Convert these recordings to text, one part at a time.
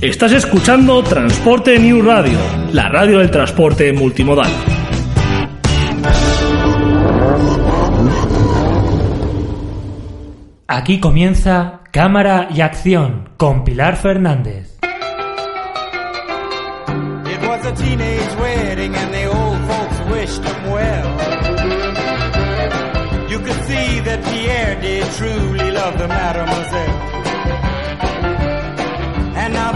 Estás escuchando Transporte New Radio, la radio del transporte multimodal. Aquí comienza Cámara y Acción con Pilar Fernández. It was a teenage wedding and the old folks wished him well. You could see that Pierre did truly love the mademoiselle.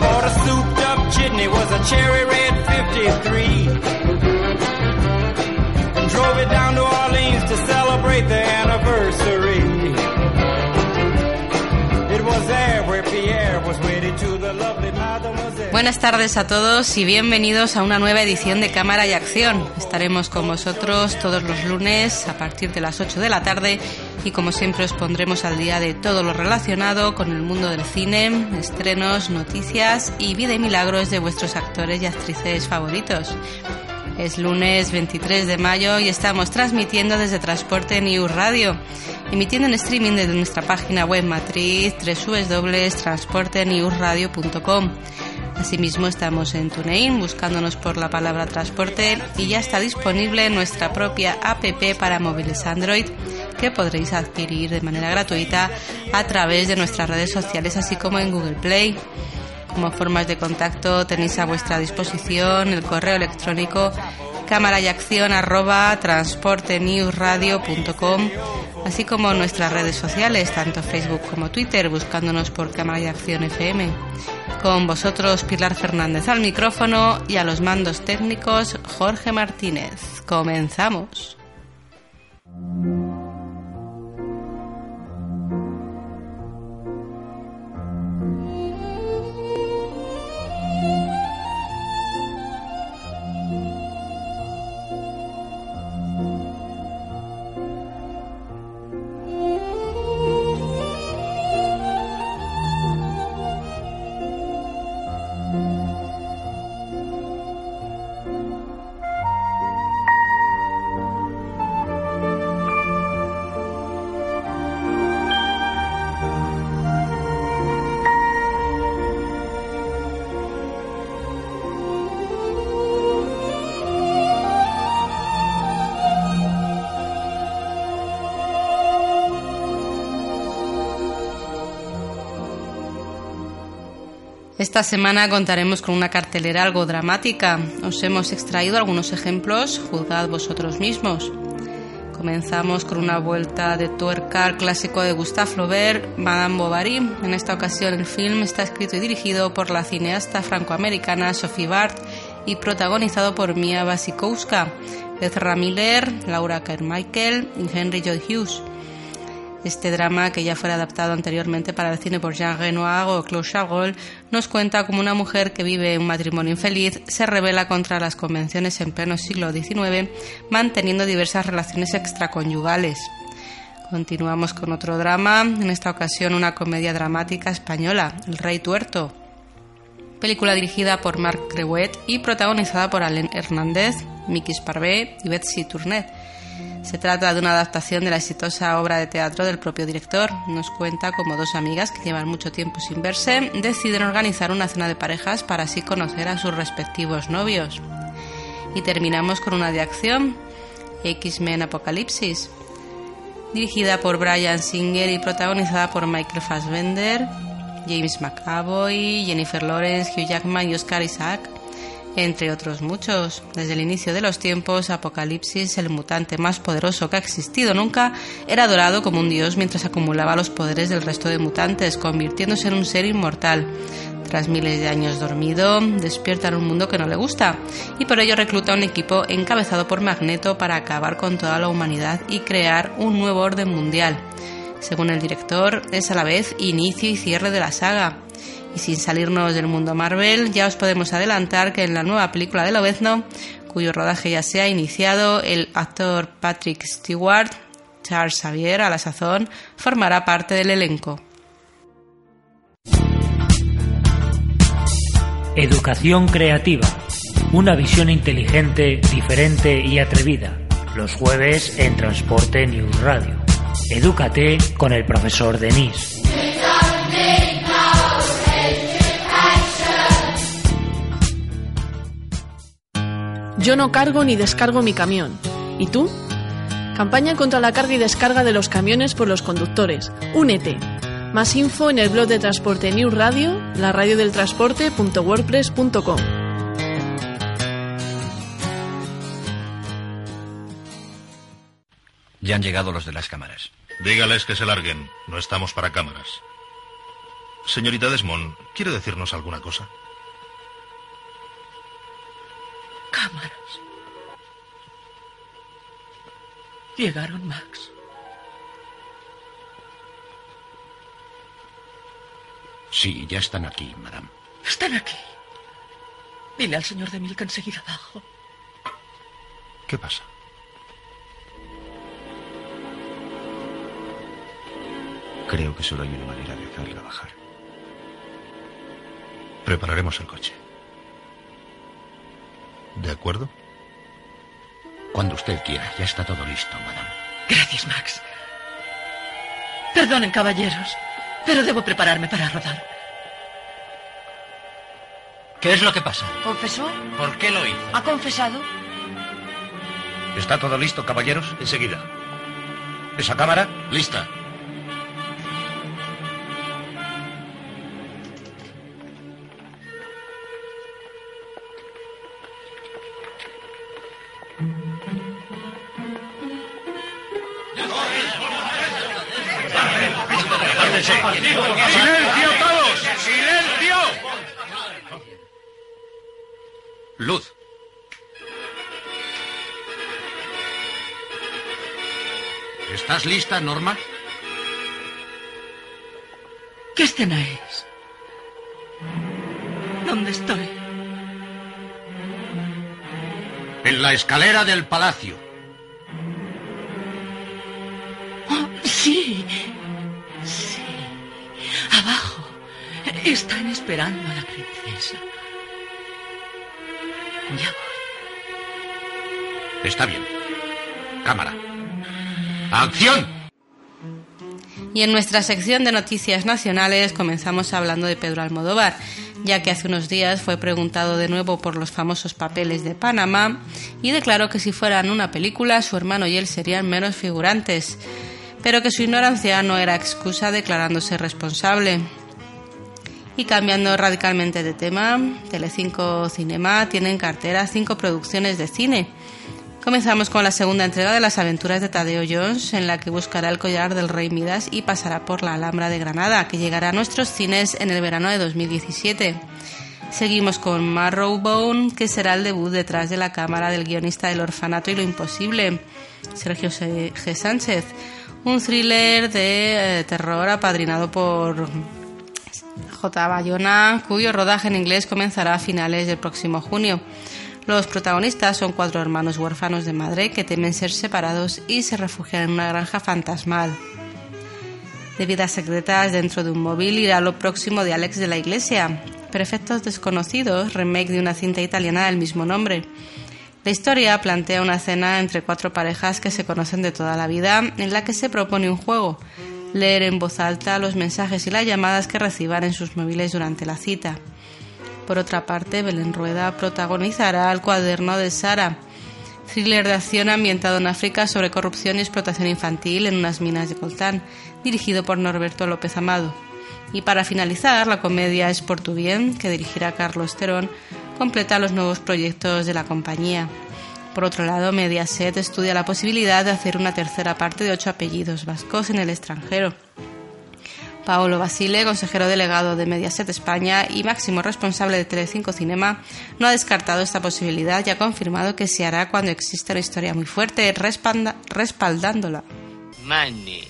They bought a souped up chitney, was a cherry red 53. And drove it was there where Pierre was wedded to the lovely. Buenas tardes a todos y bienvenidos a una nueva edición de Cámara y Acción. Estaremos con vosotros todos los lunes a partir de las 8 de la tarde y como siempre os pondremos al día de todo lo relacionado con el mundo del cine, estrenos, noticias y vida y milagros de vuestros actores y actrices favoritos. Es lunes 23 de mayo y estamos transmitiendo desde Transporte News Radio, emitiendo en streaming desde nuestra página web matriz www.transportenewsradio.com. Asimismo estamos en TuneIn buscándonos por la palabra transporte y ya está disponible nuestra propia app para móviles Android que podréis adquirir de manera gratuita a través de nuestras redes sociales así como en Google Play. Como formas de contacto tenéis a vuestra disposición el correo electrónico cámara y acción arroba transportenewsradio.com así como nuestras redes sociales, tanto Facebook como Twitter, buscándonos por Cámara y Acción FM. Con vosotros Pilar Fernández al micrófono y a los mandos técnicos Jorge Martínez. Comenzamos. Esta semana contaremos con una cartelera algo dramática. Os hemos extraído algunos ejemplos, juzgad vosotros mismos. Comenzamos con una vuelta de tuerca al clásico de Gustave Flaubert, Madame Bovary. En esta ocasión el film está escrito y dirigido por la cineasta francoamericana Sophie Bart y protagonizado por Mia Wasikowska, Ezra Miller, Laura Carmichael y Henry Joy Hughes. Este drama, que ya fue adaptado anteriormente para el cine por Jean Renoir o Claude Chabrol, nos cuenta cómo una mujer que vive un matrimonio infeliz se rebela contra las convenciones en pleno siglo XIX, manteniendo diversas relaciones extraconyugales. Continuamos con otro drama, en esta ocasión una comedia dramática española, El Rey Tuerto. Película dirigida por Marc Creuet y protagonizada por Alain Hernández, Mickey Sparvé y Betsy Tournet. Se trata de una adaptación de la exitosa obra de teatro del propio director. Nos cuenta cómo dos amigas que llevan mucho tiempo sin verse deciden organizar una cena de parejas para así conocer a sus respectivos novios. Y terminamos con una de acción, X-Men Apocalipsis, dirigida por Brian Singer y protagonizada por Michael Fassbender, James McAvoy, Jennifer Lawrence, Hugh Jackman y Oscar Isaac, entre otros muchos. Desde el inicio de los tiempos, Apocalipsis, el mutante más poderoso que ha existido nunca, era adorado como un dios mientras acumulaba los poderes del resto de mutantes, convirtiéndose en un ser inmortal. Tras miles de años dormido, despierta en un mundo que no le gusta y por ello recluta un equipo encabezado por Magneto para acabar con toda la humanidad y crear un nuevo orden mundial. Según el director, es a la vez inicio y cierre de la saga. Y sin salirnos del mundo Marvel, ya os podemos adelantar que en la nueva película de Lobezno, cuyo rodaje ya se ha iniciado, el actor Patrick Stewart, Charles Xavier a la sazón, formará parte del elenco. Educación creativa. Una visión inteligente, diferente y atrevida. Los jueves en Transporte News Radio. Edúcate con el profesor Denis. Yo no cargo ni descargo mi camión. ¿Y tú? Campaña contra la carga y descarga de los camiones por los conductores. Únete. Más info en el blog de Transporte News Radio, la radio del transporte.wordpress.com. Ya han llegado los de las cámaras. Dígales que se larguen. No estamos para cámaras. Señorita Desmond, ¿quiere decirnos alguna cosa? Cámaras. Llegaron, Max. Sí, ya están aquí, madame. Están aquí. Dile al señor de Milk enseguida abajo. ¿Qué pasa? Creo que solo hay una manera de hacerla bajar. Prepararemos el coche. ¿De acuerdo? Cuando usted quiera, ya está todo listo, madame. Gracias, Max. Perdonen, caballeros, pero debo prepararme para rodar. ¿Qué es lo que pasa? ¿Confesó? ¿Por qué lo hizo? ¿Ha confesado? ¿Está todo listo, caballeros? Enseguida. ¿Esa cámara? Lista. ¿Estás lista, Norma? ¿Qué escena es? ¿Dónde estoy? En la escalera del palacio. Oh, sí. Sí. Abajo. Están esperando a la princesa. Ya voy. Está bien. Cámara. ¡Acción! Y en nuestra sección de noticias nacionales comenzamos hablando de Pedro Almodóvar, ya que hace unos días fue preguntado de nuevo por los famosos papeles de Panamá y declaró que si fueran una película su hermano y él serían menos figurantes, pero que su ignorancia no era excusa declarándose responsable. Y cambiando radicalmente de tema, Telecinco Cinema tiene en cartera cinco producciones de cine. Comenzamos con la segunda entrega de las aventuras de Tadeo Jones, en la que buscará el collar del rey Midas y pasará por la Alhambra de Granada, que llegará a nuestros cines en el verano de 2017. Seguimos con Marrowbone, que será el debut detrás de la cámara del guionista del Orfanato y lo Imposible, Sergio G. Sánchez. Un thriller de eh, terror apadrinado por J. Bayona, cuyo rodaje en inglés comenzará a finales del próximo junio. Los protagonistas son cuatro hermanos huérfanos de madre que temen ser separados y se refugian en una granja fantasmal. De vidas secretas dentro de un móvil irá lo próximo de Alex de la Iglesia, Perfectos Desconocidos, remake de una cinta italiana del mismo nombre. La historia plantea una cena entre cuatro parejas que se conocen de toda la vida en la que se propone un juego, leer en voz alta los mensajes y las llamadas que reciban en sus móviles durante la cita. Por otra parte, Belén Rueda protagonizará El cuaderno de Sara, thriller de acción ambientado en África sobre corrupción y explotación infantil en unas minas de coltán, dirigido por Norberto López Amado. Y para finalizar, la comedia Es por tu bien, que dirigirá Carlos Terón, completa los nuevos proyectos de la compañía. Por otro lado, Mediaset estudia la posibilidad de hacer una tercera parte de ocho apellidos vascos en el extranjero. Paolo Basile, consejero delegado de Mediaset España y máximo responsable de Telecinco Cinema, no ha descartado esta posibilidad y ha confirmado que se hará cuando exista una historia muy fuerte respaldándola. Money.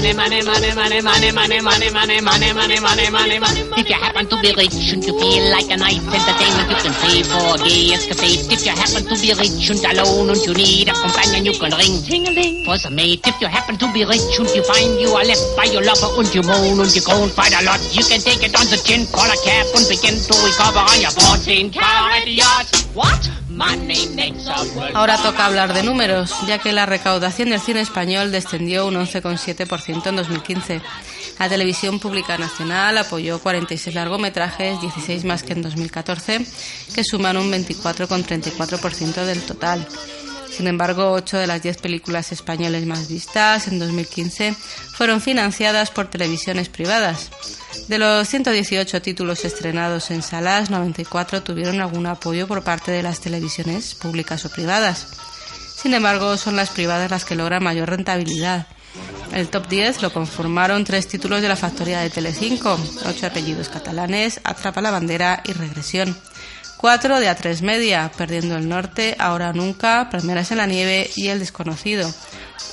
Money, money, money, money, money, money, money, money, money, money, money, money, money. If you happen to be rich and you feel like a night entertainment, you can pay for a gay escapade. If you happen to be rich and alone and you need a companion, you can ring ting-a-ling for some mate. If you happen to be rich and you find you are left by your lover and you moan and you groan quite a lot, you can take it on the chin, call a cab and begin to recover on your 14 carat yacht. What? Ahora toca hablar de números, ya que la recaudación del cine español descendió un 11,7% en 2015. La televisión pública nacional apoyó 46 largometrajes, 16 más que en 2014, que suman un 24,34% del total. Sin embargo, 8 de las 10 películas españoles más vistas en 2015 fueron financiadas por televisiones privadas. De los 118 títulos estrenados en salas, 94 tuvieron algún apoyo por parte de las televisiones públicas o privadas. Sin embargo, son las privadas las que logran mayor rentabilidad. El top 10 lo conformaron tres títulos de la factoría de Telecinco, ocho apellidos catalanes, Atrapa la bandera y Regresión. Cuatro de A3 Media, Perdiendo el Norte, Ahora Nunca, Primeras en la Nieve y El Desconocido.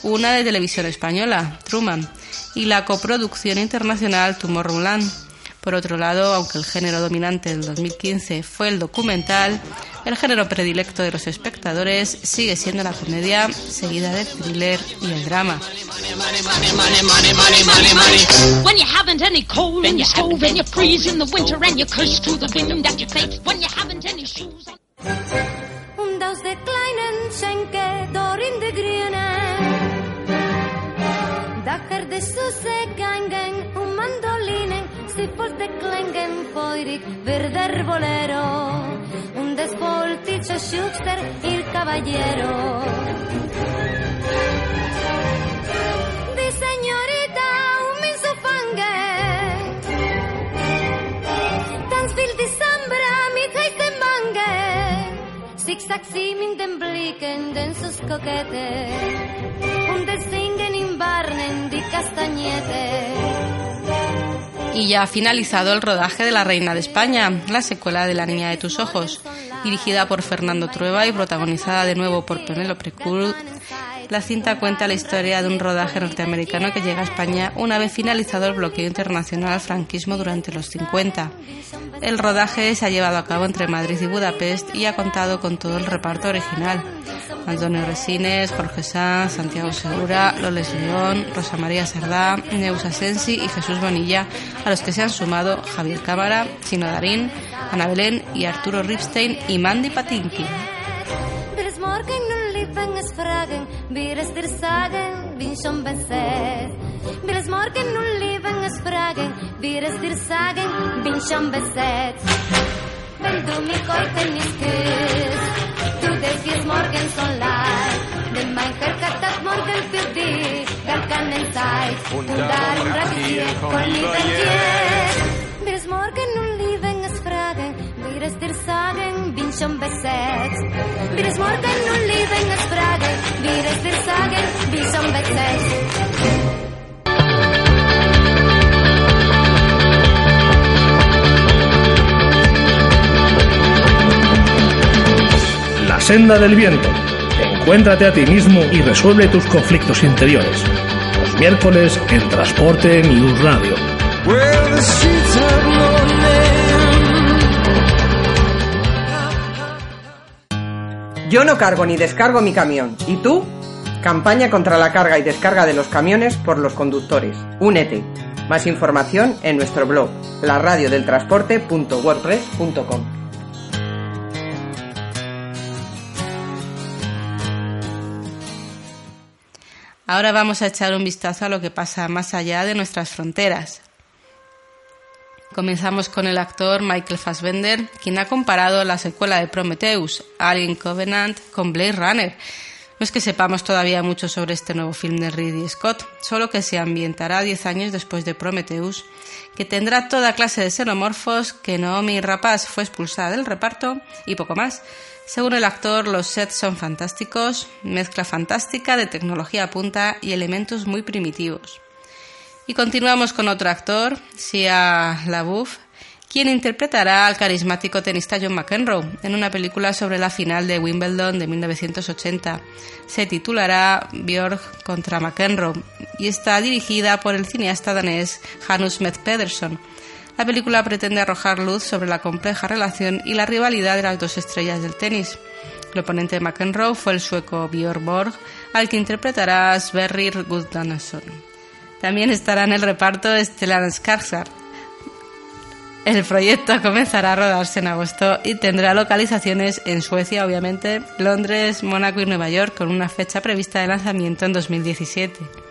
Una de Televisión Española, Truman. Y la coproducción internacional Tomorrowland. Por otro lado, aunque el género dominante del 2015 fue el documental, el género predilecto de los espectadores sigue siendo la comedia, seguida del thriller y el drama. Forte klengen poirik verder bolero un desvolticio Schuster il caballero. Di señorita un minso fange tan spil di sambra mit heisten bange zigzag simin den blicken den sus coquete un desingen in barnen di castañete y ya ha finalizado el rodaje de La Reina de España, la secuela de La Niña de tus Ojos, dirigida por Fernando Trueba y protagonizada de nuevo por Penélope Cruz. La cinta cuenta la historia de un rodaje norteamericano que llega a España una vez finalizado el bloqueo internacional al franquismo durante los 50. El rodaje se ha llevado a cabo entre Madrid y Budapest y ha contado con todo el reparto original. Antonio Resines, Jorge Sanz, Santiago Segura, Loles León, Rosa María Sardá, Neus Asensi y Jesús Bonilla, a los que se han sumado Javier Cámara, Chino Darín, Ana Belén y Arturo Ripstein y Mandy Patinkin. wenn es fragen, wir es dir sagen, bin schon besetzt. Wir es morgen nun lieben es fragen, wir es dir sagen, bin schon besetzt. Wenn du mich heute nicht küsst, du defies morgen so leid, denn mein Herz hat morgen für dich gar keine Zeit. Und darum, darum ratier, komm lieber jetzt. Sagen, bin schon besetzt. Wir es morgen nun lieben es fragen, wir es dir sagen, bin schon besetzt. senda del viento. Encuéntrate a ti mismo y resuelve tus conflictos interiores. Los miércoles en Transporte News Radio. Yo no cargo ni descargo mi camión. ¿Y tú? Campaña contra la carga y descarga de los camiones por los conductores. Únete. Más información en nuestro blog, laradiodeltransporte.wordpress.com. Ahora vamos a echar un vistazo a lo que pasa más allá de nuestras fronteras. Comenzamos con el actor Michael Fassbender, quien ha comparado la secuela de Prometheus, Alien Covenant, con Blade Runner. No es que sepamos todavía mucho sobre este nuevo film de Ridley Scott, solo que se ambientará 10 años después de Prometheus, que tendrá toda clase de xenomorfos, que Naomi Rapaz fue expulsada del reparto y poco más. Según el actor, los sets son fantásticos, mezcla fantástica de tecnología punta y elementos muy primitivos. Y continuamos con otro actor, Sia LaBeouf, quien interpretará al carismático tenista John McEnroe en una película sobre la final de Wimbledon de 1980. Se titulará Björk contra McEnroe y está dirigida por el cineasta danés Hanus Med Pedersen. La película pretende arrojar luz sobre la compleja relación y la rivalidad de las dos estrellas del tenis. El oponente de McEnroe fue el sueco Björn Borg, al que interpretará Sverrir Gudnason. También estará en el reparto Stellan Skarsgård. El proyecto comenzará a rodarse en agosto y tendrá localizaciones en Suecia, obviamente, Londres, Mónaco y Nueva York, con una fecha prevista de lanzamiento en 2017.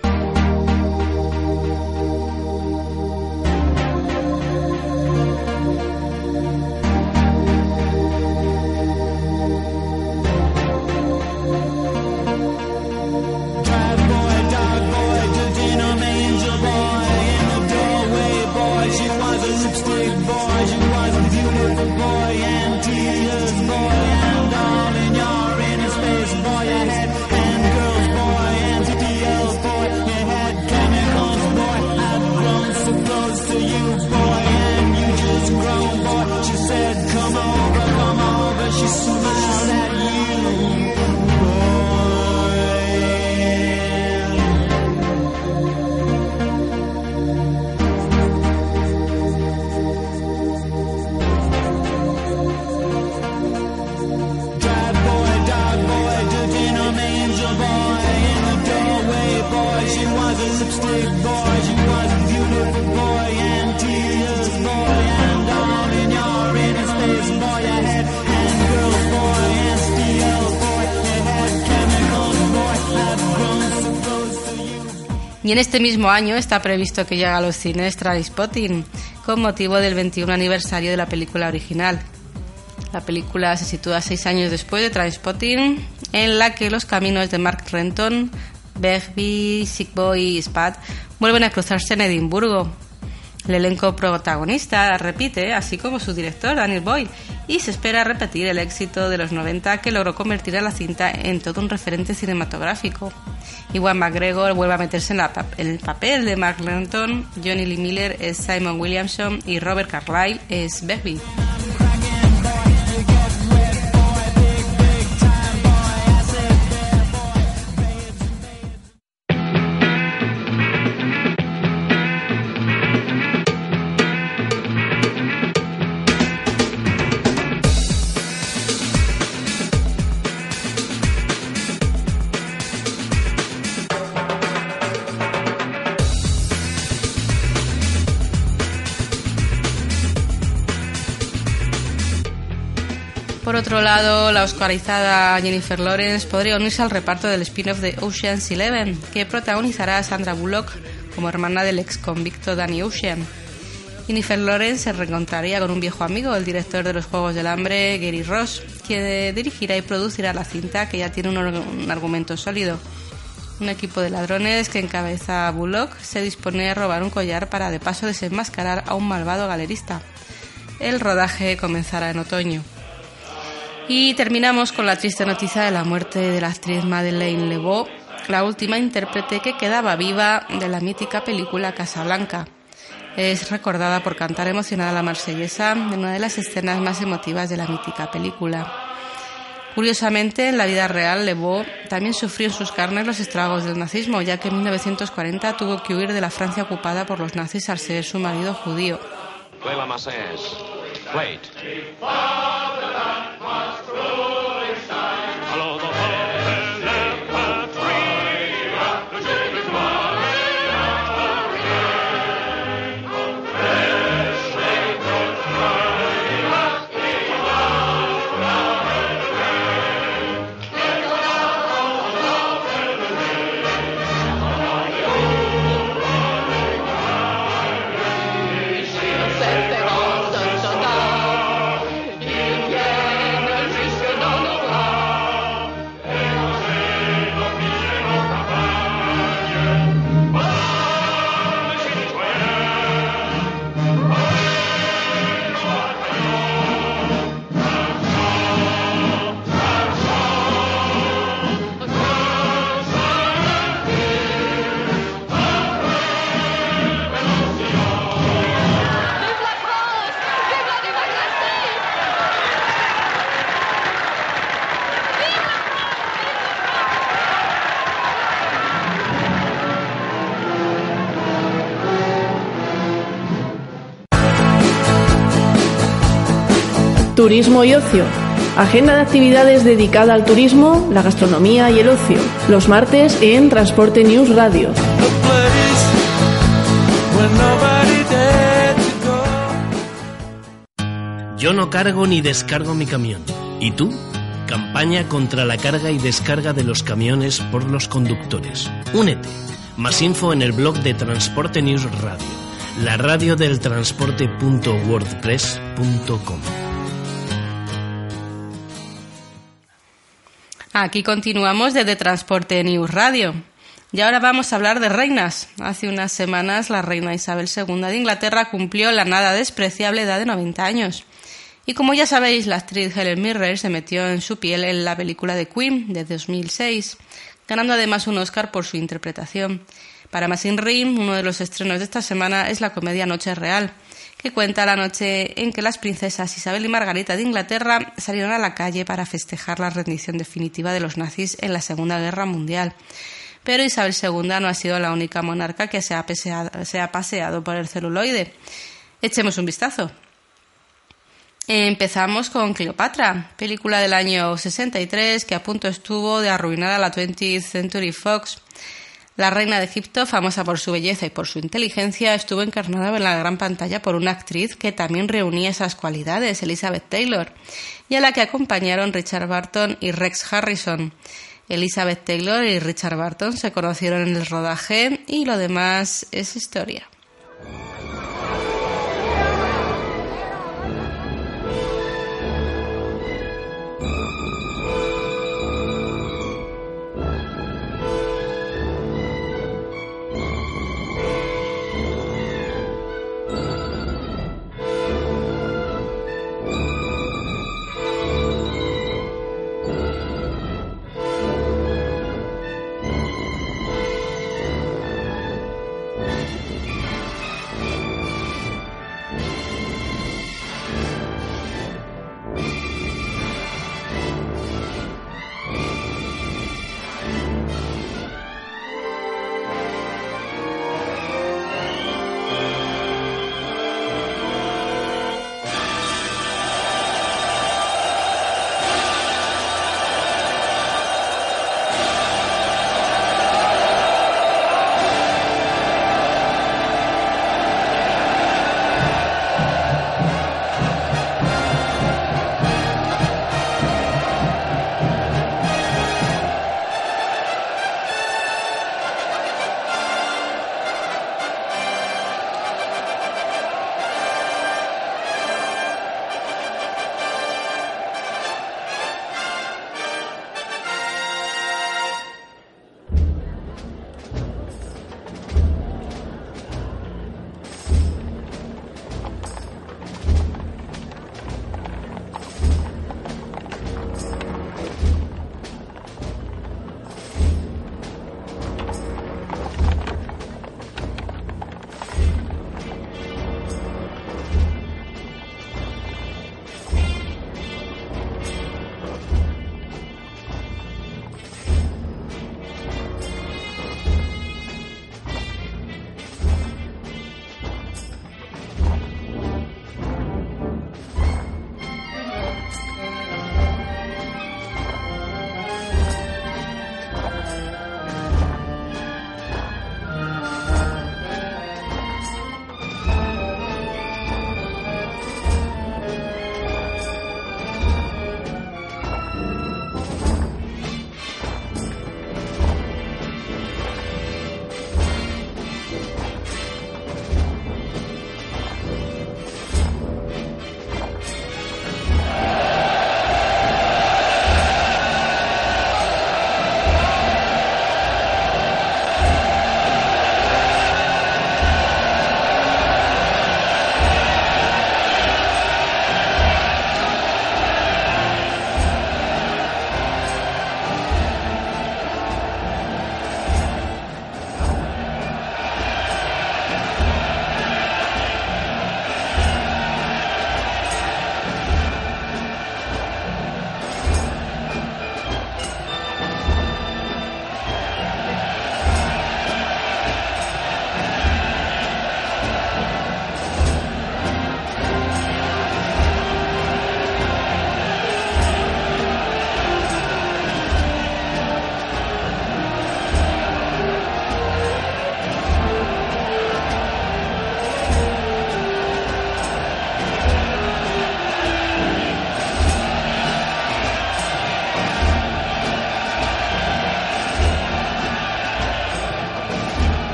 Y en este mismo año está previsto que llegue a los cines Spotting con motivo del 21 aniversario de la película original. La película se sitúa seis años después de Trainspotting, en la que los caminos de Mark Renton, Begbie, Sickboy y Spad vuelven a cruzarse en Edimburgo, el elenco protagonista repite, así como su director, Daniel Boyle, y se espera repetir el éxito de los 90 que logró convertir a la cinta en todo un referente cinematográfico. Iwan McGregor vuelve a meterse en, el papel de Mark Lenton, Johnny Lee Miller es Simon Williamson y Robert Carlyle es Begbie. La oscarizada Jennifer Lawrence podría unirse al reparto del spin-off de Ocean's Eleven, que protagonizará a Sandra Bullock como hermana del ex convicto Danny Ocean. Jennifer Lawrence se reencontraría con un viejo amigo, el director de los Juegos del Hambre, Gary Ross, que dirigirá y producirá la cinta que ya tiene un, un argumento sólido. Un equipo de ladrones que encabeza a Bullock se dispone a robar un collar para de paso desenmascarar a un malvado galerista. El rodaje comenzará en otoño. Y terminamos con la triste noticia de la muerte de la actriz Madeleine Lebeau, la última intérprete que quedaba viva de la mítica película Casablanca. Es recordada por cantar emocionada la marsellesa en una de las escenas más emotivas de la mítica película. Curiosamente, en la vida real, Lebeau también sufrió en sus carnes los estragos del nazismo, ya que en 1940 tuvo que huir de la Francia ocupada por los nazis al ser su marido judío. Turismo y ocio. Agenda de actividades dedicada al turismo, la gastronomía y el ocio. Los martes en Transporte News Radio. Yo no cargo ni descargo mi camión. ¿Y tú? Campaña contra la carga y descarga de los camiones por los conductores. Únete. Más info en el blog de Transporte News Radio. La radio del transporte.wordpress.com. Aquí continuamos desde Transporte News Radio. Y ahora vamos a hablar de reinas. Hace unas semanas la reina Isabel II de Inglaterra cumplió la nada despreciable edad de 90 años. Y como ya sabéis, la actriz Helen Mirren se metió en su piel en la película de Queen de 2006, ganando además un Oscar por su interpretación. Para Masin Rim, uno de los estrenos de esta semana es la comedia Noche Real, que cuenta la noche en que las princesas Isabel y Margarita de Inglaterra salieron a la calle para festejar la rendición definitiva de los nazis en la Segunda Guerra Mundial. Pero Isabel II no ha sido la única monarca que se ha, se ha paseado por el celuloide. Echemos un vistazo. Empezamos con Cleopatra, película del año 63 que a punto estuvo de arruinar a la 20th Century Fox. La reina de Egipto, famosa por su belleza y por su inteligencia, estuvo encarnada en la gran pantalla por una actriz que también reunía esas cualidades, Elizabeth Taylor, y a la que acompañaron Richard Barton y Rex Harrison. Elizabeth Taylor y Richard Barton se conocieron en el rodaje y lo demás es historia.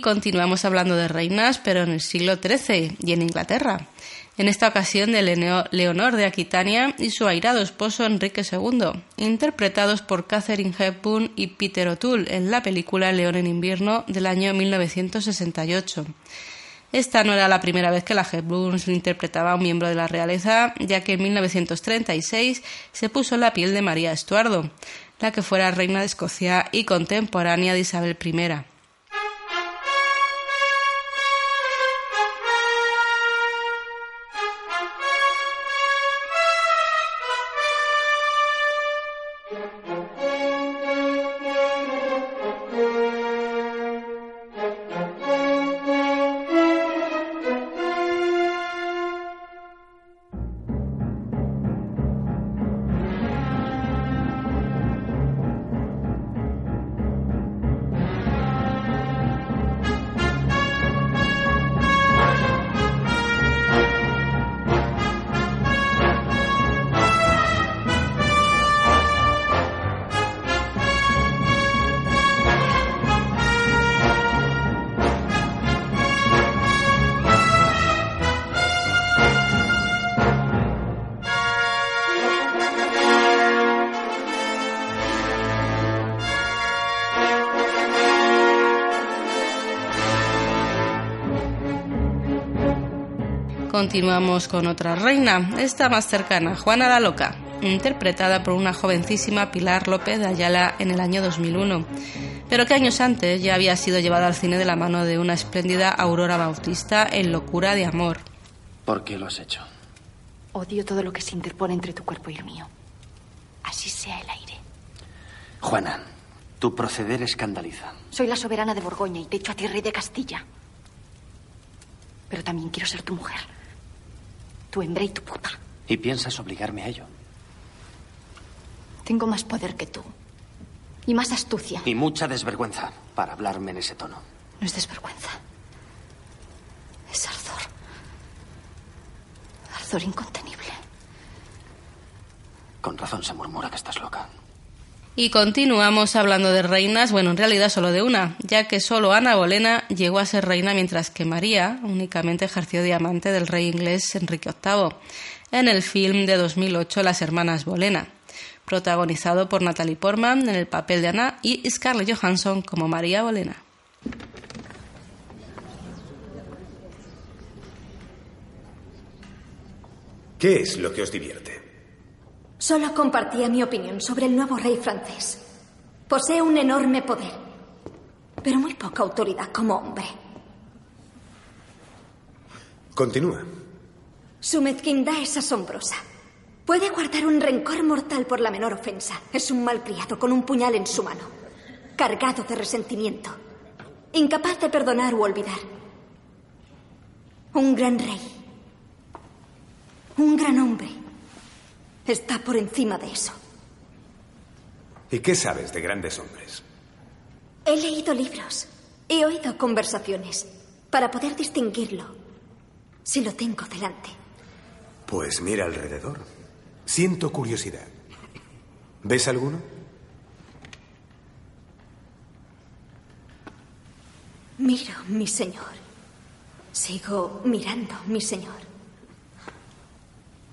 Continuamos hablando de reinas, pero en el siglo XIII y en Inglaterra. En esta ocasión de Leonor de Aquitania y su airado esposo Enrique II, interpretados por Catherine Hepburn y Peter O'Toole en la película León en invierno del año 1968. Esta no era la primera vez que la Hepburn interpretaba a un miembro de la realeza, ya que en 1936 se puso la piel de María Estuardo, la que fuera reina de Escocia y contemporánea de Isabel I. Continuamos con otra reina, esta más cercana, Juana la Loca, interpretada por una jovencísima Pilar López de Ayala en el año 2001, pero que años antes ya había sido llevada al cine de la mano de una espléndida Aurora Bautista en Locura de Amor. ¿Por qué lo has hecho? Odio todo lo que se interpone entre tu cuerpo y el mío. Así sea el aire. Juana, tu proceder escandaliza. Soy la soberana de Borgoña y te echo a ti rey de Castilla. Pero también quiero ser tu mujer. Tu hembra y tu puta. ¿Y piensas obligarme a ello? Tengo más poder que tú. Y más astucia. Y mucha desvergüenza para hablarme en ese tono. No es desvergüenza. Es ardor. Ardor incontenible. Con razón se murmura que estás loca. Y continuamos hablando de reinas, bueno, en realidad solo de una, ya que solo Ana Bolena llegó a ser reina mientras que María únicamente ejerció de amante del rey inglés Enrique VIII, en el film de 2008 Las Hermanas Bolena, protagonizado por Natalie Portman en el papel de Ana y Scarlett Johansson como María Bolena. ¿Qué es lo que os divierte? Solo compartía mi opinión sobre el nuevo rey francés. Posee un enorme poder, pero muy poca autoridad como hombre. Continúa. Su mezquindad es asombrosa. Puede guardar un rencor mortal por la menor ofensa. Es un malcriado con un puñal en su mano, cargado de resentimiento, incapaz de perdonar u olvidar. Un gran rey, un gran hombre, está por encima de eso. ¿Y qué sabes de grandes hombres? He leído libros, he oído conversaciones para poder distinguirlo si lo tengo delante. Pues mira alrededor. Siento curiosidad. ¿Ves alguno? Miro, mi señor. Sigo mirando, mi señor.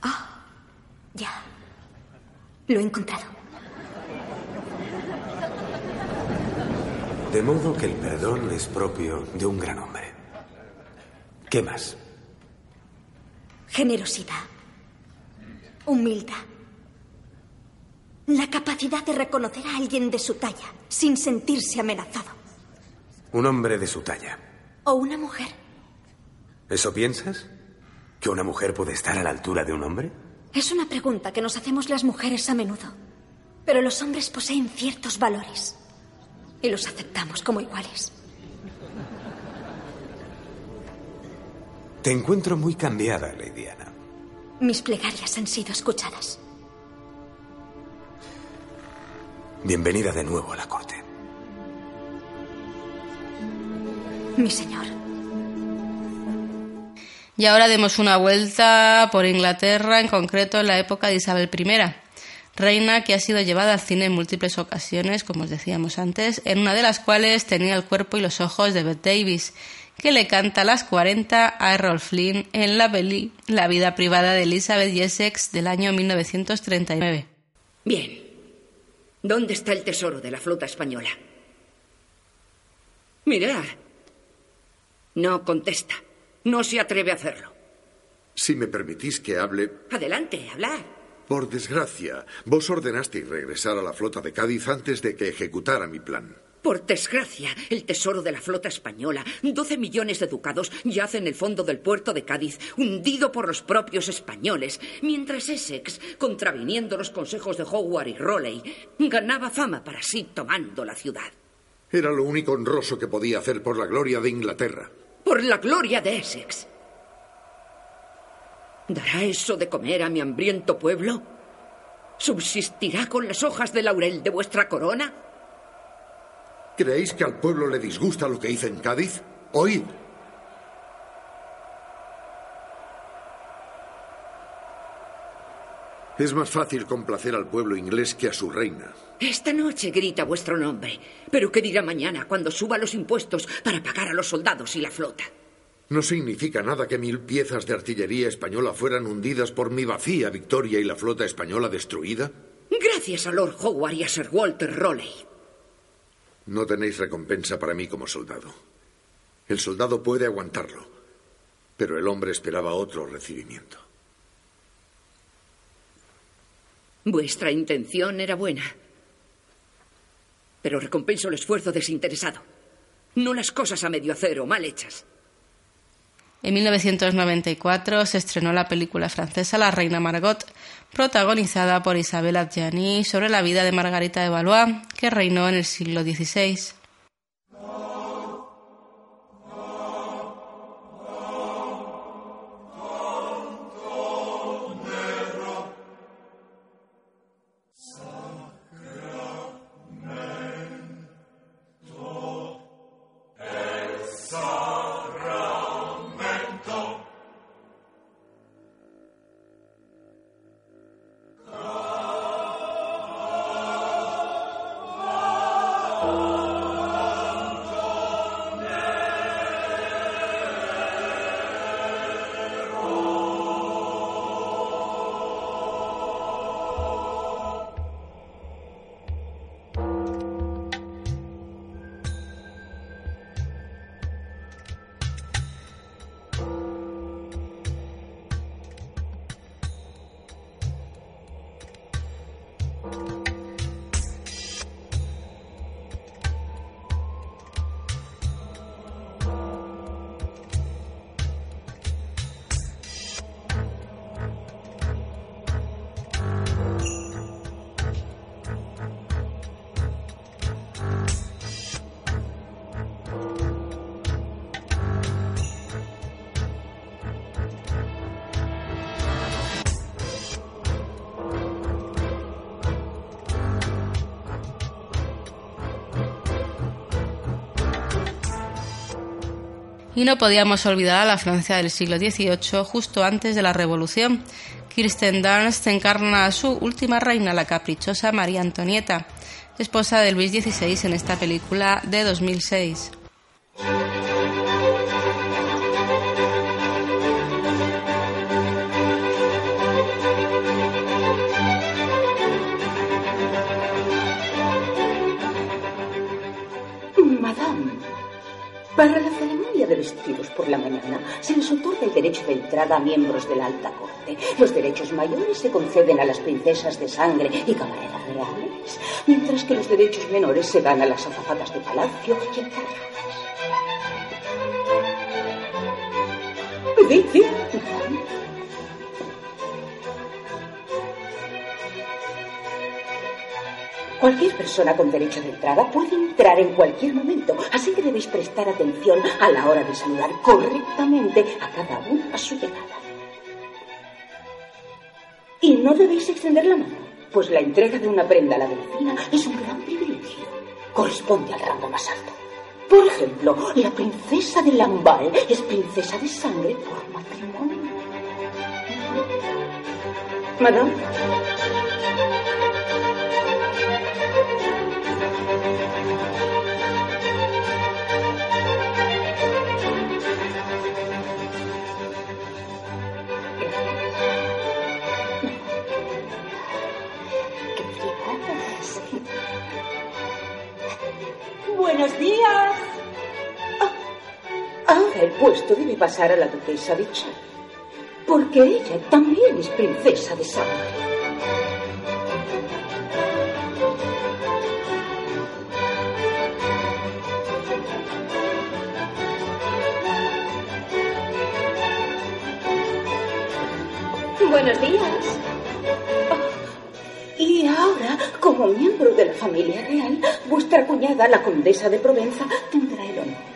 Ah, ya. Lo he encontrado. De modo que el perdón es propio de un gran hombre. ¿Qué más? Generosidad. Humildad. La capacidad de reconocer a alguien de su talla sin sentirse amenazado. Un hombre de su talla. O una mujer. ¿Eso piensas? ¿Que una mujer puede estar a la altura de un hombre? Es una pregunta que nos hacemos las mujeres a menudo. Pero los hombres poseen ciertos valores. Y los aceptamos como iguales. Te encuentro muy cambiada, Lady Ana. Mis plegarias han sido escuchadas. Bienvenida de nuevo a la corte. Mi señor. Y ahora demos una vuelta por Inglaterra, en concreto en la época de Isabel I. reina que ha sido llevada al cine en múltiples ocasiones, como os decíamos antes, en una de las cuales tenía el cuerpo y los ojos de Bette Davis, que le canta las 40 a Errol Flynn en la peli La vida privada de Elizabeth Essex del año 1939. Bien. ¿Dónde está el tesoro de la flota española? Mirad. No contesta. No se atreve a hacerlo. Si me permitís que hable. Adelante, hablar. Por desgracia, vos ordenasteis regresar a la flota de Cádiz antes de que ejecutara mi plan. Por desgracia, el tesoro de la flota española, 12 millones de ducados, yace en el fondo del puerto de Cádiz, hundido por los propios españoles, mientras Essex, contraviniendo los consejos de Howard y Raleigh, ganaba fama para sí tomando la ciudad. Era lo único honroso que podía hacer por la gloria de Inglaterra. Por la gloria de Essex. ¿Dará eso de comer a mi hambriento pueblo? ¿Subsistirá con las hojas de laurel de vuestra corona? ¿Creéis que al pueblo le disgusta lo que hice en Cádiz? Oíd. Es más fácil complacer al pueblo inglés que a su reina. Esta noche grita vuestro nombre. Pero ¿qué dirá mañana cuando suba los impuestos para pagar a los soldados y la flota? No significa nada que mil piezas de artillería española fueran hundidas por mi vacía victoria y la flota española destruida. Gracias a Lord Howard y a Sir Walter Raleigh. No tenéis recompensa para mí como soldado. El soldado puede aguantarlo, pero el hombre esperaba otro recibimiento. Vuestra intención era buena. Pero recompenso el esfuerzo desinteresado. No las cosas a medio hacer o mal hechas. En 1994 se estrenó la película francesa La Reina Margot, protagonizada por Isabelle Adjani, sobre la vida de Margarita de Valois, que reinó en el siglo XVI. Bye. Y no podíamos olvidar a la Francia del siglo XVIII, justo antes de la Revolución. Kirsten Dunst encarna a su última reina, la caprichosa María Antonieta, esposa de Luis XVI en esta película de 2006. Madame, vestidos por la mañana se les otorga el derecho de entrada a miembros de la alta corte. Los derechos mayores se conceden a las princesas de sangre y camareras reales, mientras que los derechos menores se dan a las azafatas de palacio y encargadas. Cualquier persona con derecho de entrada puede entrar en cualquier momento, así que debéis prestar atención a la hora de saludar correctamente a cada uno a su llegada. Y no debéis extender la mano, pues la entrega de una prenda a la vecina es un gran privilegio. Corresponde al rango más alto. Por ejemplo, la princesa de Lamballe es princesa de sangre por matrimonio. Madame. buenos días. Ah, ah, el puesto debe pasar a la duquesa de Char, porque ella también es princesa de sangre. Buenos días como miembro de la familia real, vuestra cuñada, la condesa de Provenza, tendrá el honor.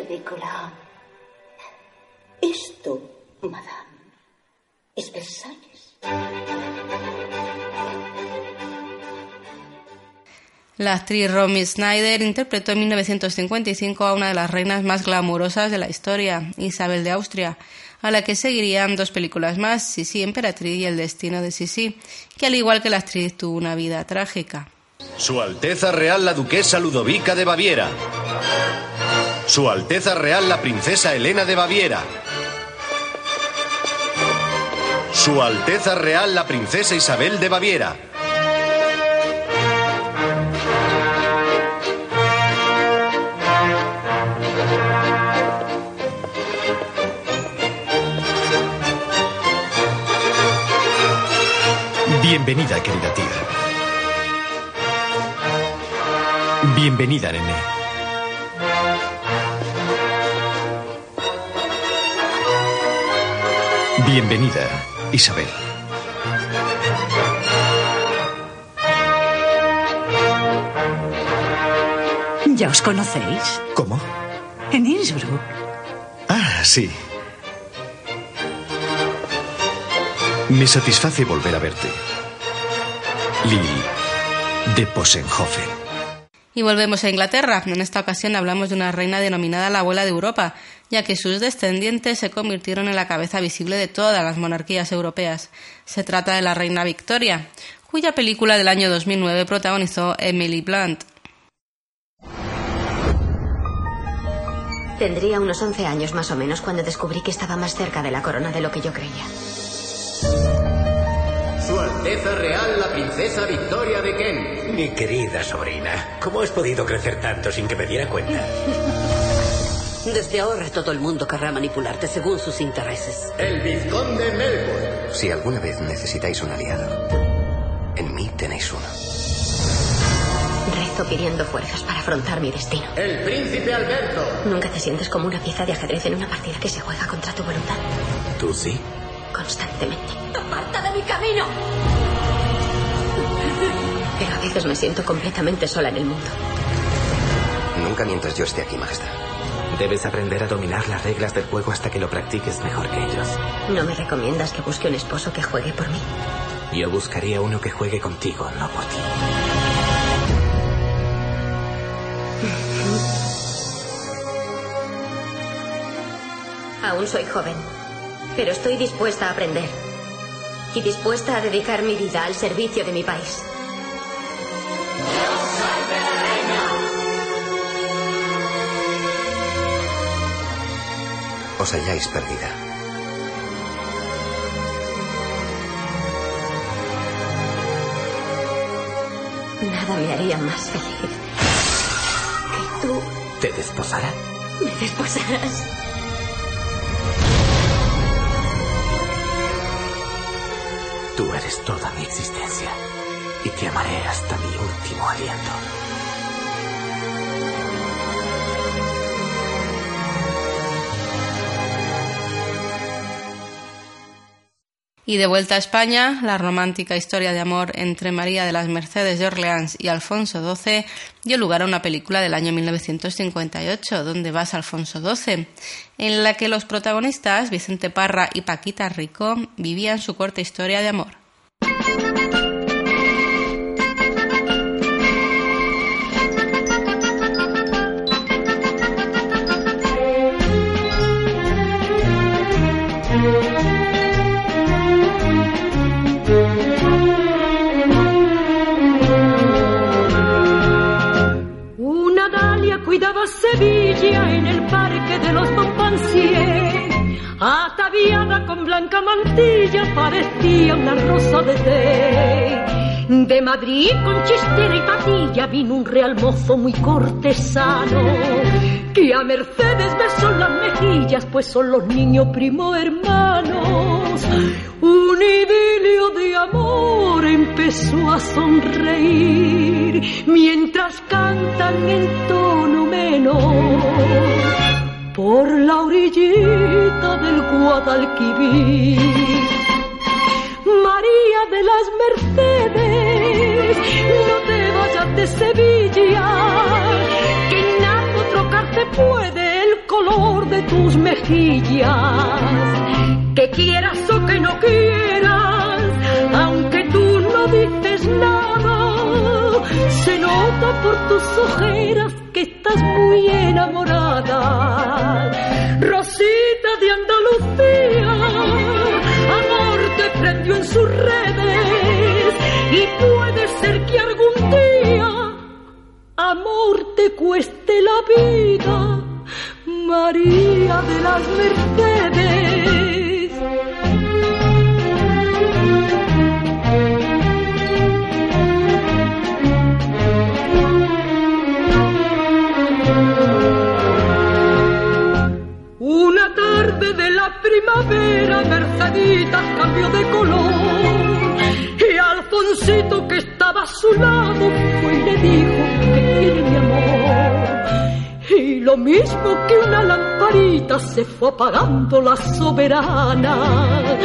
Ridícula. Esto, madame, es Versalles. La actriz Romy Snyder interpretó en 1955 a una de las reinas más glamurosas de la historia, Isabel de Austria, a la que seguirían dos películas más, Sisi Emperatriz y El destino de Sisi, que al igual que la actriz tuvo una vida trágica. Su Alteza Real la Duquesa Ludovica de Baviera. Su Alteza Real la Princesa Elena de Baviera. Su Alteza Real la Princesa Isabel de Baviera. Bienvenida, querida tía. Bienvenida, nene. Bienvenida, Isabel. ¿Ya os conocéis? ¿Cómo? En Innsbruck. Ah, sí. Me satisface volver a verte. Lili de Posenhofen. Y volvemos a Inglaterra. En esta ocasión hablamos de una reina denominada la abuela de Europa, ya que sus descendientes se convirtieron en la cabeza visible de todas las monarquías europeas. Se trata de la reina Victoria, cuya película del año 2009 protagonizó Emily Blunt. Tendría unos 11 años más o menos cuando descubrí que estaba más cerca de la corona de lo que yo creía. Su Alteza Real, la Princesa Victoria de Kent. Mi querida sobrina, ¿cómo has podido crecer tanto sin que me diera cuenta? Desde ahora todo el mundo querrá manipularte según sus intereses. El Vizconde Melbourne. Si alguna vez necesitáis un aliado, en mí tenéis uno. Rezo pidiendo fuerzas para afrontar mi destino. El Príncipe Alberto. Nunca te sientes como una pieza de ajedrez en una partida que se juega contra tu voluntad. ¿Tú sí? Constantemente. ¡Aparta de mi camino! Pero a veces me siento completamente sola en el mundo. Nunca mientras yo esté aquí, Majestad. Debes aprender a dominar las reglas del juego hasta que lo practiques mejor que ellos. ¿No me recomiendas que busque un esposo que juegue por mí? Yo buscaría uno que juegue contigo, no por ti. Aún soy joven, pero estoy dispuesta a aprender y dispuesta a dedicar mi vida al servicio de mi país. Os halláis perdida. Nada me haría más feliz que tú ¿Te desposará? me desposarás. Tú eres toda mi existencia y te amaré hasta mi último aliento. Y de vuelta a España, la romántica historia de amor entre María de las Mercedes de Orleans y Alfonso XII dio lugar a una película del año 1958, donde vas Alfonso XII, en la que los protagonistas, Vicente Parra y Paquita Rico, vivían su corta historia de amor. De Madrid con chistera y patilla vino un real mozo muy cortesano que a Mercedes besó las mejillas, pues son los niños primo hermanos. Un idilio de amor empezó a sonreír mientras cantan en tono menor por la orillita del Guadalquivir. De las Mercedes, no te vayas de Sevilla, que en nada trocarte puede el color de tus mejillas. Que quieras o que no quieras, aunque tú no dices nada, se nota por tus ojeras que estás muy enamorada. Amor te cueste la vida, María de las Mercedes. Una tarde de la primavera, Merceditas cambió de color. Y Alfonsito, que estaba a su lado, fue y le dijo Y lo mismo que una lamparita se fue apagando la soberana.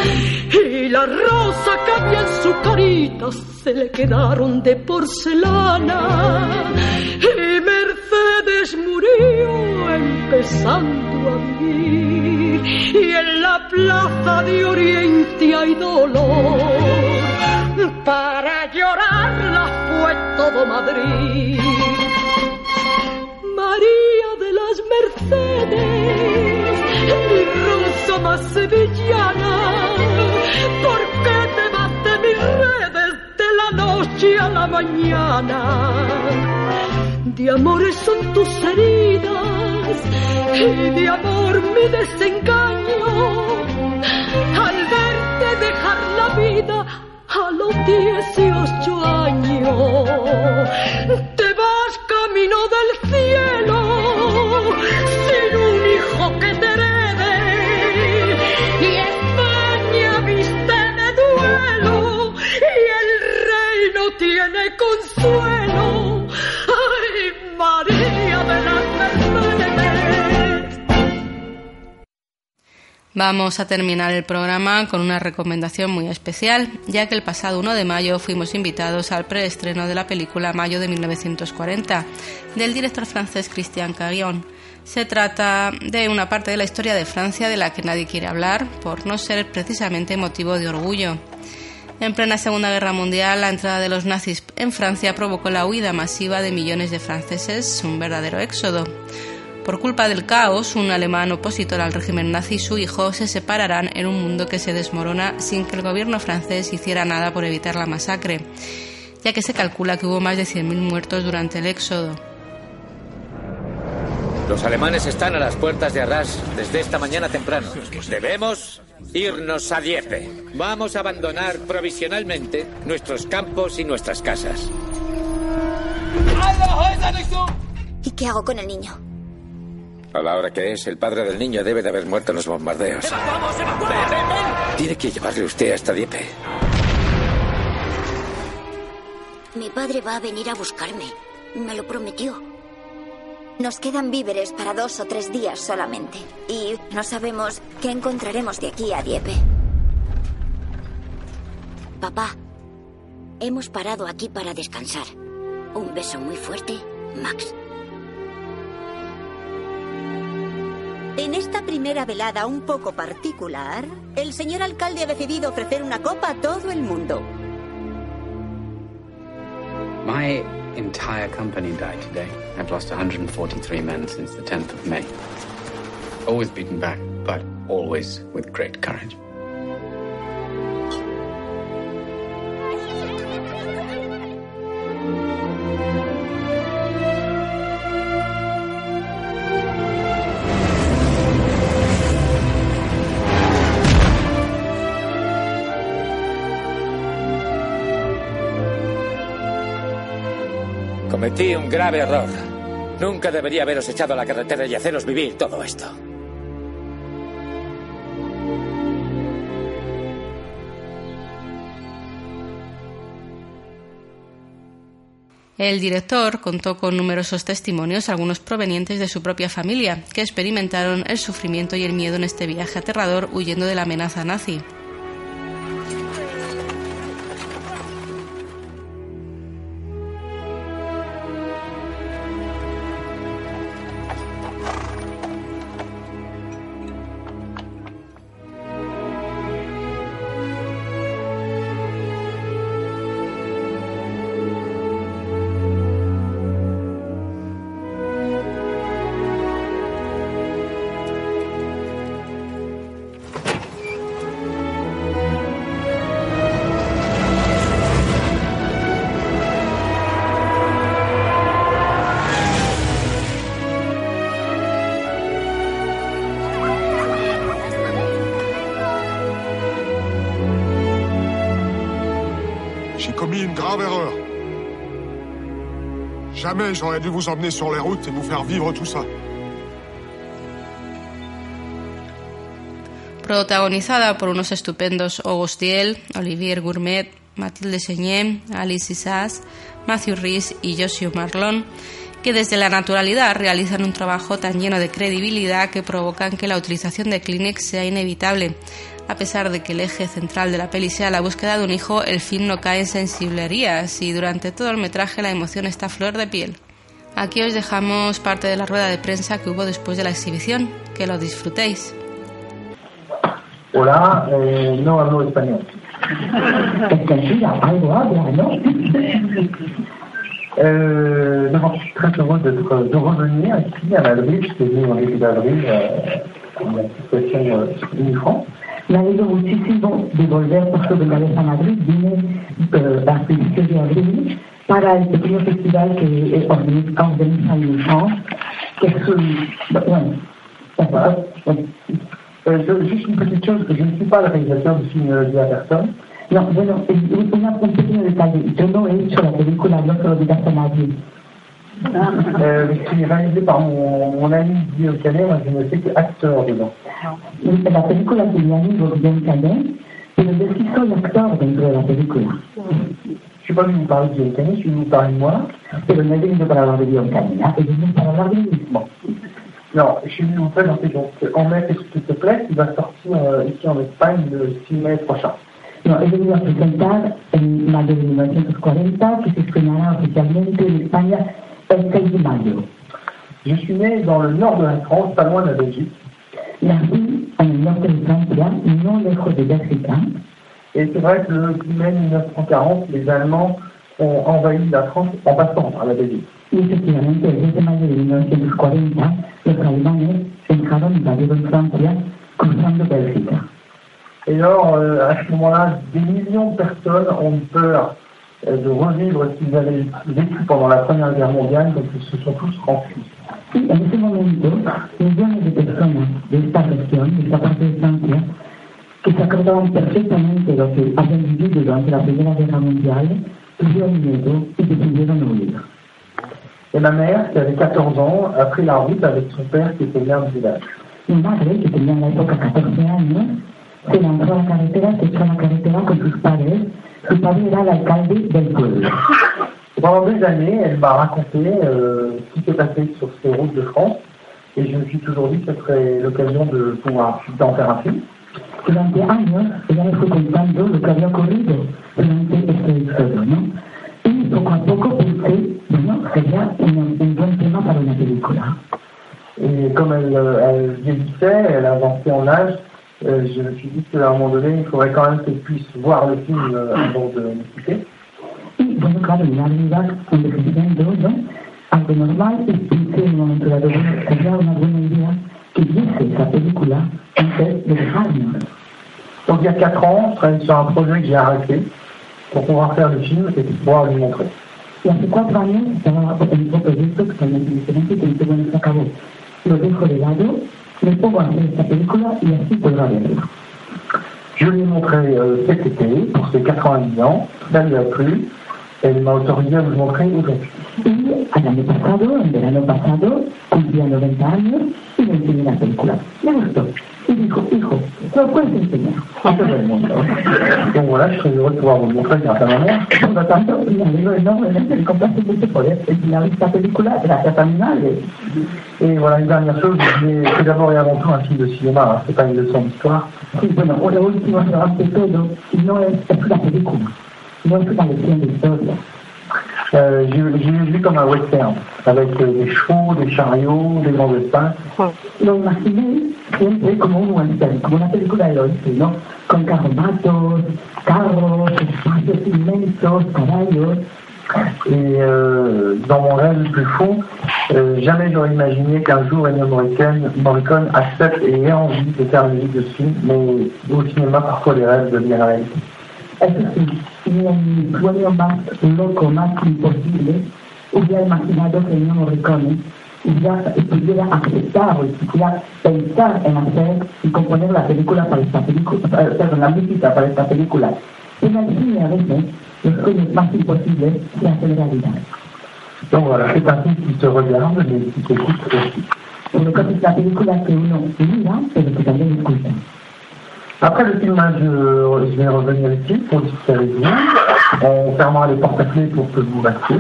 Y la rosa que había en su carita se le quedaron de porcelana. Y Mercedes murió empezando a vivir. Y en la plaza de Oriente hay dolor. Para llorarla fue todo Madrid. María de las Mercedes, mi rosa más sevillana, ¿por qué te vas mis redes de la noche a la mañana? De amores son tus heridas y de amor mi desengaño. Al verte dejar la vida a los 18 años, te vas camino del cielo sin un hijo que te herede. Y España viste de duelo y el rey no tiene consuelo. Vamos a terminar el programa con una recomendación muy especial, ya que el pasado 1 de mayo fuimos invitados al preestreno de la película Mayo de 1940, del director francés Christian Carion. Se trata de una parte de la historia de Francia de la que nadie quiere hablar, por no ser precisamente motivo de orgullo. En plena Segunda Guerra Mundial, la entrada de los nazis en Francia provocó la huida masiva de millones de franceses, un verdadero éxodo. Por culpa del caos, un alemán opositor al régimen nazi y su hijo se separarán en un mundo que se desmorona sin que el gobierno francés hiciera nada por evitar la masacre, ya que se calcula que hubo más de 100.000 muertos durante el éxodo. Los alemanes están a las puertas de Arras desde esta mañana temprano. Debemos irnos a Dieppe. Vamos a abandonar provisionalmente nuestros campos y nuestras casas. ¿Y qué hago con el niño? A la hora que es, el padre del niño debe de haber muerto en los bombardeos. Tiene que llevarle usted hasta Dieppe. Mi padre va a venir a buscarme. Me lo prometió. Nos quedan víveres para dos o tres días solamente. Y no sabemos qué encontraremos de aquí a Dieppe. Papá, hemos parado aquí para descansar. Un beso muy fuerte, Max. En esta primera velada un poco particular, el señor alcalde ha decidido ofrecer una copa a todo el mundo. My entire company died today. I've lost 143 men since the 10th of May. Always beaten back, but always with great courage. Cometí un grave error. Nunca debería haberos echado a la carretera y haceros vivir todo esto. El director contó con numerosos testimonios, algunos provenientes de su propia familia, que experimentaron el sufrimiento y el miedo en este viaje aterrador huyendo de la amenaza nazi. Jamais j'aurais dû vous emmener sur les routes et vous faire vivre tout ça. protagonizada por unos estupendos August Diel, Olivier Gourmet, Mathilde Seigné, Alice Isas, Matthew Rhys y Joshua Marlon, que desde la naturalidad realizan un trabajo tan lleno de credibilidad que provocan que la utilización de Kleenex sea inevitable. A pesar de que el eje central de la peli sea la búsqueda de un hijo, el film no cae en sensiblerías y durante todo el metraje la emoción está a flor de piel. Aquí os dejamos parte de la rueda de prensa que hubo después de la exhibición. Que lo disfrutéis. Hola, eh, no hablo español. Mentira, algo habla, ¿no? Euh, donc, très d'être, de revenir ici à Madrid. Je suis venu en début d'avril euh, en la situation euh. Me alegro muchísimo de volver por segunda vez a Madrid. Vine eh, a principios de abril para el pequeño festival que organiza, organiza Unifrance, que es un... Bueno, je- juste une petite chose, je ne suis pas le réalisateur du film euh, Via Personne. No, bueno, una, un pequeño detalle. Yo no he hecho la película No se lo digas a nadie. Euh, qui est réalisé par mon, mon ami Guillaume Canet, moi je ne fais que acteur dedans. La película mi amigo Guillaume Canet, pero yo sí soy actor dentro de la película. Je suis pas venu vous parler de Guillaume Canet, je suis venu vous parler de moi. No he venido para hablar de Guillaume Canet, ¿ah? he venido para hablar de mismo. Non, je suis venu vous présenter donc En mai, qui te plaît, qui va sortir euh, ici en Espagne le 6 mai prochain. No, he venido a presentar en mayo de 1940, que se estrenará oficialmente en España el 6 de mayo. Je suis né dans le nord de la France, pas loin de la Belgique. Nací en el norte de Francia, no lejos de Bélgica, Et c'est vrai que le 10 mai 1940, les Allemands ont envahi la France en passant par la Belgique. y efectivamente el 10 de mayo de 1940 los alemanes entraron invadieron Francia cruzando Bélgica. Et alors, euh, à ce moment-là, des millions de personnes ont eu peur de revivre ce qu'ils avaient vécu pendant la Première Guerre mondiale, donc ils se sont tous enfuis. Y en ese momento, millones de personas de esta región, de esta parte de Francia, que se acordaban perfectamente lo que habían vivido durante la Primera Guerra Mundial, tuvieron miedo y decidieron huir. Et ma mère, qui avait 14 ans, a pris la route avec son père qui était maire du village. Mi madre, que tenía en la época 14 años, se lanzó a la carretera, se echó a la carretera con sus padres. Su padre era el alcalde del pueblo. Pendant des années, elle m'a raconté euh, ce qui s'est passé sur ces routes de France. Et je me suis toujours dit que ce serait l'occasion de pouvoir d'en faire un film. Durante años ella me fue contando lo que había ocurrido durante este éxodo, ¿no? Y poco a poco pensé, bueno, sería un, un buen tema para una película. Et comme elle, euh, elle vieillissait, elle avançait en âge, euh, je me suis dit qu'à un moment donné, il faudrait quand même qu'elle puisse voir le film euh, avant de me quitter. Bueno, claro, mi madre iba envejeciendo, ¿no? Algo normal, y pensé en un momento dado, sería una buena idea que viese esa película antes de dejarnos. Donc il y a 4 ans, je travaillais sur un projet que j'ai arrêté pour pouvoir faire le film et pouvoir lui montrer. Y hace cuatro años estaba en otro proyecto totalmente diferente que dice, bueno, se acabó. Lo dejo de lado, pongo a hacer esta película y así podrá verla. Je lui ai montré euh, cet été, pour ses 90 ans, ça lui a plu. él me autorizó a vous montrer aujourd'hui. Y al año pasado, en verano pasado, cumplía 90 años y me enseñé la película. Me gustó. Dijo, hijo, ¿lo puedes enseñar? Serais heureux de pouvoir vous le montrer grâce à ma mère. Por lo tanto, me alegro enormemente de complace mucho poder enseñar esta película gracias a mi madre. Et voilà, une dernière chose, c'est d'abord et avant tout un film de cinéma, hein, c'est pas une leçon d'histoire. Sí, bueno, lo último, todo, no es, es una película, no es una lección de historia. Euh, j'ai j'ai vu comme un western, avec euh, des chevaux, des chariots, des grands espaces. Lo imaginé siempre como un western, como una película del oeste, ¿no? Con carromatos, carros, espacios inmensos, caballos. Et euh, dans mon rêve le plus fond, euh, jamais j'aurais imaginé qu'un jour Ennio Morricone, Morricone accepte et ait envie de faire la musique de ce film, mais au cinéma, parfois les rêves deviennent réalité. Ni en mi sueño más loco, más imposible, hubiera imaginado que Ennio Morricone hubiera, pudiera aceptar o siquiera pensar en hacer y componer la película para esta película, eh, perdón, la música para esta película. En el cine a veces los sueños más imposibles se hacen realidad. Donc voilà, c'est un film qui se regarde, mais qui s'écoute aussi. Por lo que es la película que uno mira, pero que también escucha. Après le filmage, euh, je vais revenir ici pour discuter avec vous. On fermera les portes à clés pour que vous restiez.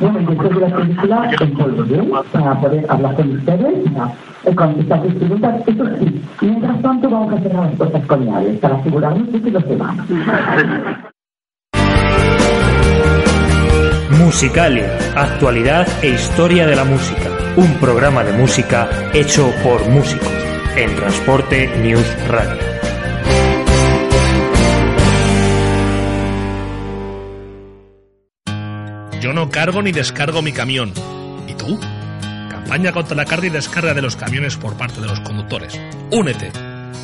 Y después de la película, envolveré para poder hablar con ustedes, eh, contestar sus preguntas. Eso sí, mientras tanto vamos a cerrar las con llaves para asegurarnos de que los demás. Musicalia, actualidad e historia de la música. Un programa de música hecho por músicos en Transporte News Radio. Yo no cargo ni descargo mi camión. ¿Y tú? Campaña contra la carga y descarga de los camiones por parte de los conductores. Únete.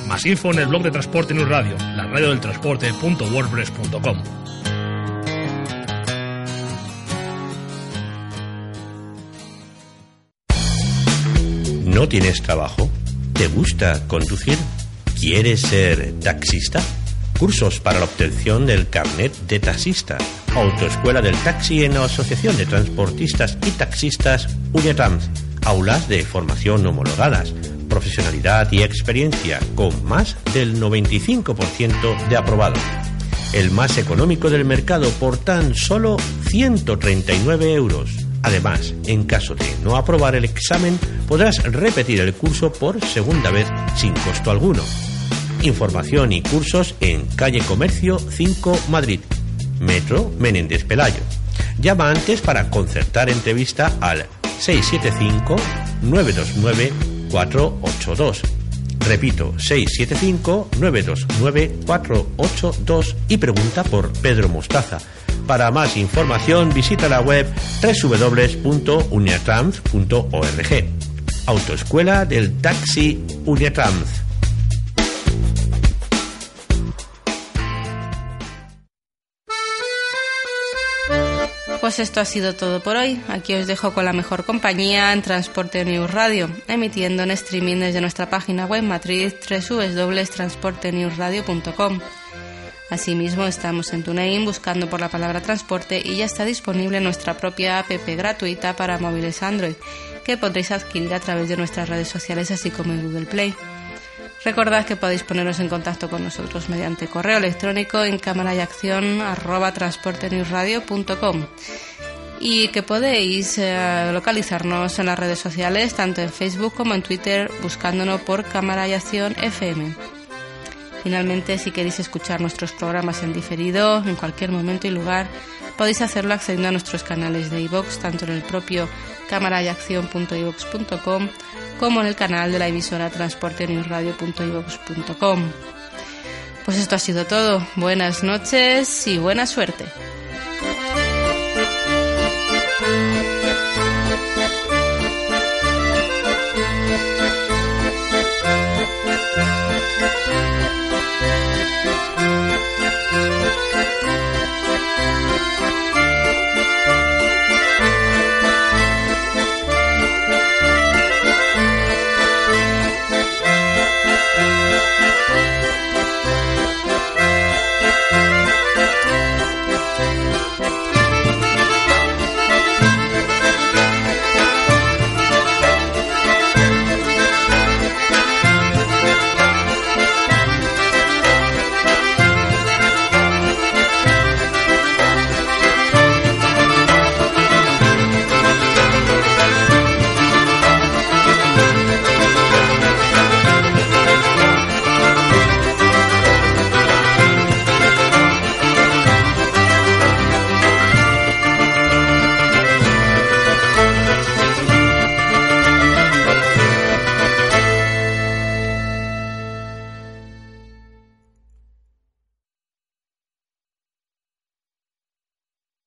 Más info en el blog de Transporte News Radio, la radio del transporte.wordpress.com. ¿No tienes trabajo? ¿Te gusta conducir? ¿Quieres ser taxista? Cursos para la obtención del carnet de taxista. Autoescuela del taxi en la Asociación de Transportistas y Taxistas Unetrans. Aulas de formación homologadas. Profesionalidad y experiencia con más del 95% de aprobados. El más económico del mercado por tan solo 139 euros. Además, en caso de no aprobar el examen, podrás repetir el curso por segunda vez sin costo alguno. Información y cursos en Calle Comercio 5 Madrid, Metro Menéndez Pelayo. Llama antes para concertar entrevista al 675 929 482. Repito, 675-929-482 y pregunta por Pedro Mostaza. Para más información visita la web www.uniatrans.org. Autoescuela del Taxi Uniatrans. Pues esto ha sido todo por hoy. Aquí os dejo con la mejor compañía en Transporte News Radio, emitiendo en streaming desde nuestra página web matriz www.transportenewsradio.com. Asimismo, estamos en TuneIn buscando por la palabra transporte y ya está disponible nuestra propia app gratuita para móviles Android, que podréis adquirir a través de nuestras redes sociales así como en Google Play. Recordad que podéis poneros en contacto con nosotros mediante correo electrónico en cámara y acción arroba transportenewsradio.com y que podéis eh, localizarnos en las redes sociales tanto en Facebook como en Twitter buscándonos por cámara y acción FM. Finalmente, si queréis escuchar nuestros programas en diferido en cualquier momento y lugar, podéis hacerlo accediendo a nuestros canales de iVoox, tanto en el propio cámarayacción.ivox.com como en el canal de la emisora transportenewsradio.ivox.com. Pues esto ha sido todo. Buenas noches y buena suerte.